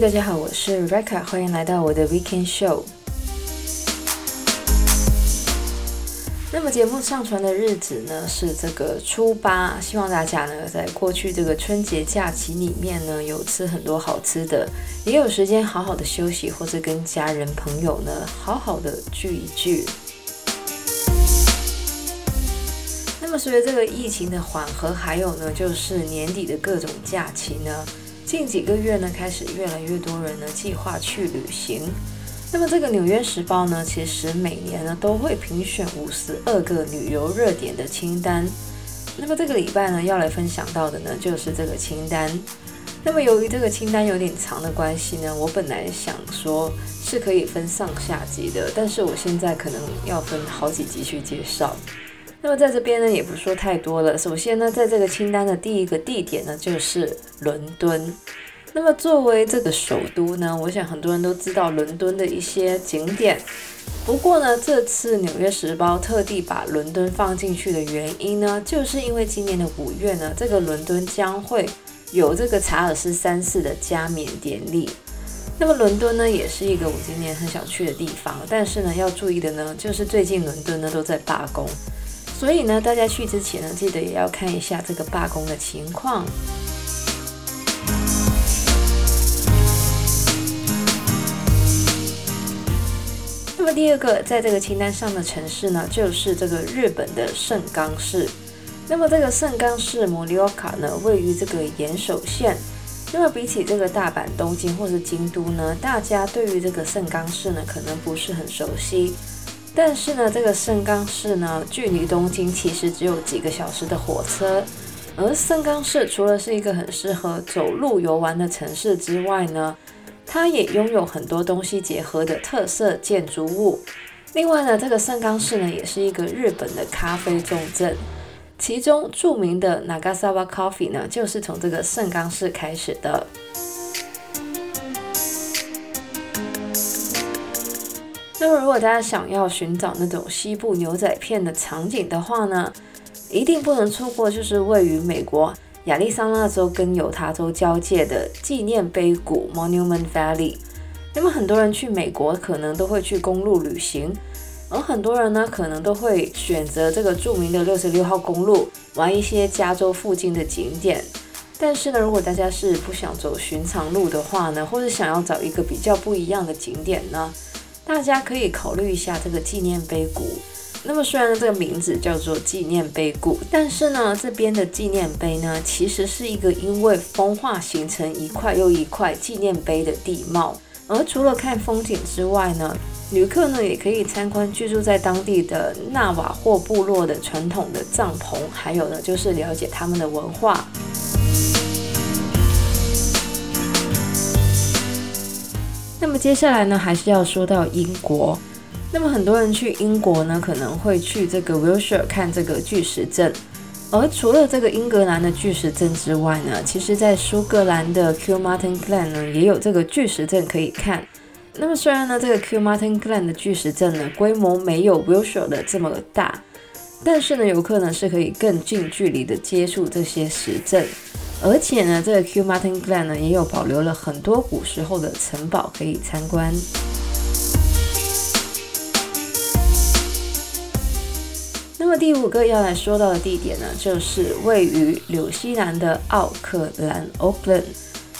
大家好，我是 Rebecca，欢迎来到我的 Weekend Show。那么节目上传的日子呢是这个初八，希望大家呢在过去这个春节假期里面呢有吃很多好吃的，也有时间好好的休息，或者跟家人朋友呢好好的聚一聚。那么随着这个疫情的缓和，还有呢就是年底的各种假期呢，近几个月呢开始越来越多人呢计划去旅行。那么这个《纽约时报》呢，其实每年呢都会评选五十二个旅游热点的清单。那么这个礼拜呢要来分享到的呢就是这个清单。那么由于这个清单有点长的关系呢，我本来想说是可以分上下集的，但是我现在可能要分好几集去介绍。那么在这边呢也不说太多了。首先呢，在这个清单的第一个地点呢就是伦敦。那么作为这个首都呢，我想很多人都知道伦敦的一些景点。不过呢，这次《纽约时报》特地把伦敦放进去的原因呢，就是因为今年的五月呢，这个伦敦将会有这个查尔斯三世的加冕典礼。那么伦敦呢，也是一个我今年很想去的地方。但是呢，要注意的呢，就是最近伦敦呢都在罢工，所以呢，大家去之前呢，记得也要看一下这个罢工的情况。那么第二个在这个清单上的城市呢，就是这个日本的盛冈市。那么这个盛冈市摩利奥卡呢，位于这个岩手县。那么比起这个大阪、东京或是京都呢，大家对于这个盛冈市呢，可能不是很熟悉。但是呢，这个盛冈市呢，距离东京其实只有几个小时的火车。而盛冈市除了是一个很适合走路游玩的城市之外呢，它也拥有很多东西结合的特色建筑物。另外呢，这个盛冈市呢，也是一个日本的咖啡重镇，其中著名的 Nagasawa Coffee 呢，就是从这个盛冈市开始的。如果大家想要寻找那种西部牛仔片的场景的话呢，一定不能错过，就是位于美国。亚利桑那州跟犹他州交界的纪念碑谷 Monument Valley，那么很多人去美国可能都会去公路旅行，而很多人呢可能都会选择这个著名的六十六号公路，玩一些加州附近的景点。但是呢，如果大家是不想走寻常路的话呢，或者想要找一个比较不一样的景点呢，大家可以考虑一下这个纪念碑谷。那么虽然这个名字叫做纪念碑谷，但是呢，这边的纪念碑呢，其实是一个因为风化形成一块又一块纪念碑的地貌。而除了看风景之外呢，旅客呢也可以参观居住在当地的纳瓦霍部落的传统的帐篷，还有呢就是了解他们的文化。那么接下来呢，还是要说到英国。那么很多人去英国呢，可能会去这个 Wilshire 看这个巨石阵。而除了这个英格兰的巨石阵之外呢，其实在苏格兰的 Kilmartin Glen 呢，也有这个巨石阵可以看。那么虽然呢，这个 Kilmartin Glen 的巨石阵呢，规模没有 Wilshire 的这么大，但是呢，游客呢是可以更近距离的接触这些石阵。而且呢，这个 Q Martin Glen 呢，也有保留了很多古时候的城堡可以参观。那么第五个要来说到的地点呢，就是位于纽西兰的奥克兰 （Auckland）。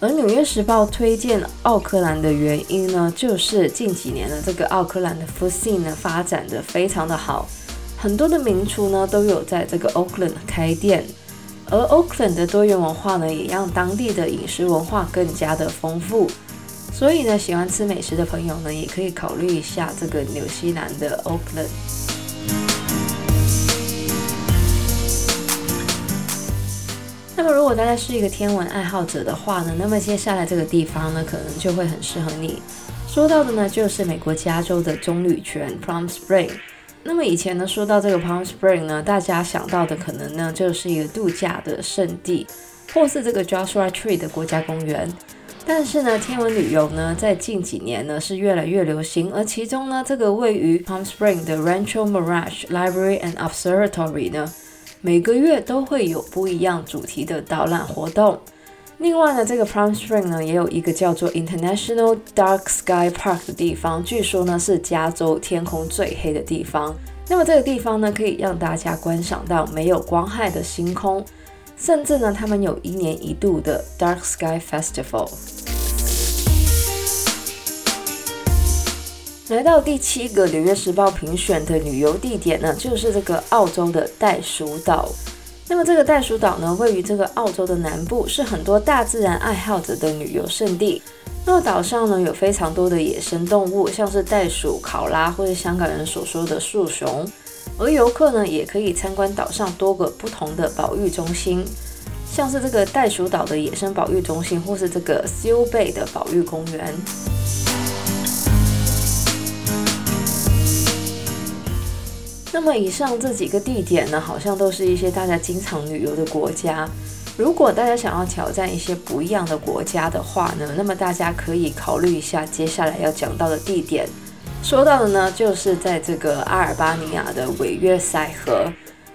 而《纽约时报》推荐奥克兰的原因呢，就是近几年的这个奥克兰的 f o o scene 呢发展的非常的好，很多的名厨呢都有在这个 Auckland 开店，而 Oakland 的多元文化呢也让当地的饮食文化更加的丰富。所以呢，喜欢吃美食的朋友呢，也可以考虑一下这个纽西兰的 Oakland。那么，如果大家是一个天文爱好者的话呢，那么接下来这个地方呢，可能就会很适合你。说到的呢，就是美国加州的棕榈泉 Palm Spring。那么以前呢，说到这个 Palm Spring 呢，大家想到的可能呢，就是一个度假的圣地，或是这个 Joshua Tree 的国家公园。但是呢，天文旅游呢，在近几年呢，是越来越流行。而其中呢，这个位于 Palm Spring 的 Rancho Mirage Library and Observatory 呢，每个月都会有不一样主题的导览活动。另外呢，这个 Palm Spring 呢也有一个叫做 International Dark Sky Park 的地方，据说呢是加州天空最黑的地方。那么这个地方呢可以让大家观赏到没有光害的星空，甚至呢他们有一年一度的 Dark Sky Festival。来到第七个《纽约时报》评选的旅游地点呢，就是这个澳洲的袋鼠岛。那么这个袋鼠岛呢，位于这个澳洲的南部，是很多大自然爱好者的旅游胜地。那岛上呢，有非常多的野生动物，像是袋鼠、考拉，或是香港人所说的树熊。而游客呢，也可以参观岛上多个不同的保育中心，像是这个袋鼠岛的野生保育中心，或是这个 Seal Bay 的保育公园。那么以上这几个地点呢，好像都是一些大家经常旅游的国家。如果大家想要挑战一些不一样的国家的话呢，那么大家可以考虑一下接下来要讲到的地点。说到的呢，就是在这个阿尔巴尼亚的韦约塞河。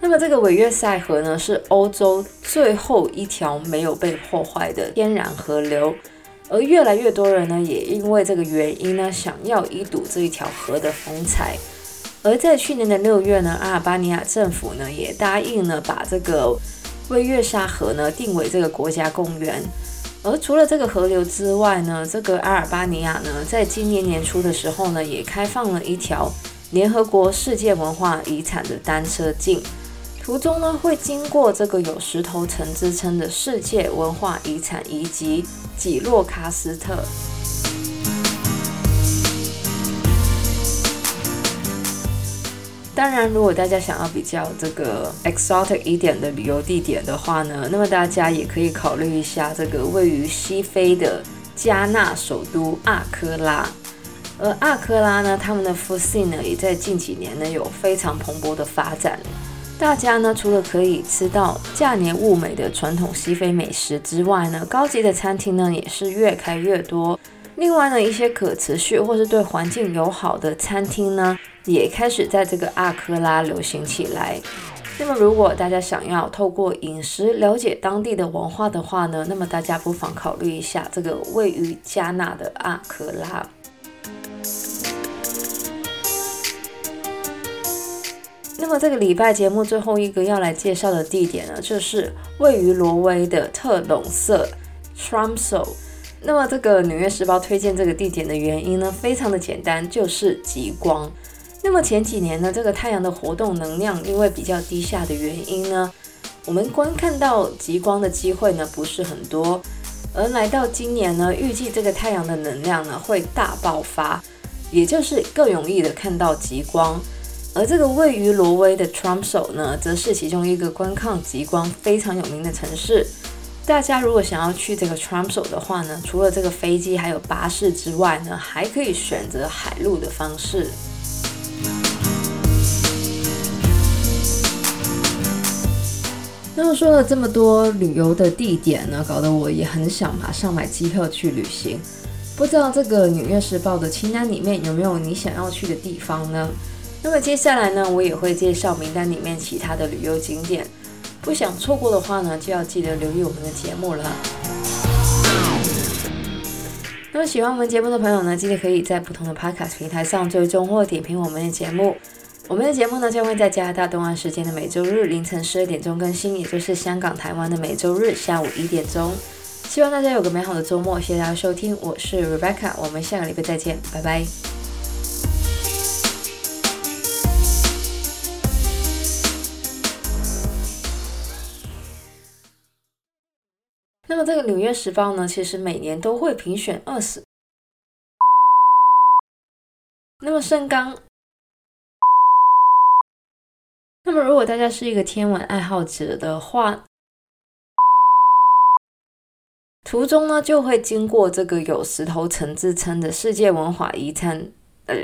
那么这个韦约塞河呢，是欧洲最后一条没有被破坏的天然河流，而越来越多人呢，也因为这个原因呢，想要一睹这一条河的风采。而在去年的六月呢，阿尔巴尼亚政府呢也答应了把这个韦约沙河呢定为这个国家公园。而除了这个河流之外呢，这个阿尔巴尼亚呢在今年年初的时候呢也开放了一条联合国世界文化遗产的单车径，途中呢会经过这个有石头城之称的世界文化遗产遗迹几洛卡斯特。当然，如果大家想要比较这个 exotic 一点的旅游地点的话呢，那么大家也可以考虑一下这个位于西非的加纳首都阿科拉。而阿科拉呢，他们的 food scene 呢，也在近几年呢有非常蓬勃的发展。大家呢，除了可以吃到价廉物美的传统西非美食之外呢，高级的餐厅呢也是越开越多。另外呢，一些可持续或是对环境友好的餐厅呢，也开始在这个阿科拉流行起来。那么，如果大家想要透过饮食了解当地的文化的话呢，那么大家不妨考虑一下这个位于加纳的阿科拉。那么，这个礼拜节目最后一个要来介绍的地点呢，就是位于挪威的特隆瑟 Tromsø。那么，这个《纽约时报》推荐这个地点的原因呢，非常的简单，就是极光。那么前几年呢，这个太阳的活动能量因为比较低下的原因呢，我们观看到极光的机会呢不是很多。而来到今年呢，预计这个太阳的能量呢会大爆发，也就是更容易的看到极光。而这个位于挪威的 Tromsø 呢，则是其中一个观看极光非常有名的城市。大家如果想要去这个 Tromsø 的话呢，除了这个飞机还有巴士之外呢，还可以选择海路的方式。那么说了这么多旅游的地点呢，搞得我也很想马上买机票去旅行。不知道这个《纽约时报》的清单里面有没有你想要去的地方呢？那么接下来呢，我也会介绍名单里面其他的旅游景点。不想错过的话呢，就要记得留意我们的节目了。那么喜欢我们节目的朋友呢，记得可以在不同的 Podcast 平台上追踪或点评我们的节目。我们的节目呢，将会在加拿大东岸时间的每周日凌晨十二点钟更新，也就是香港、台湾的每周日下午一点钟。希望大家有个美好的周末，谢谢大家收听，我是 Rebecca，我们下个礼拜再见，拜拜。那么这个《纽约时报》呢，其实每年都会评选二十。那么盛刚，那么如果大家是一个天文爱好者的话，途中呢就会经过这个有石头城之称的世界文化遗产，呃。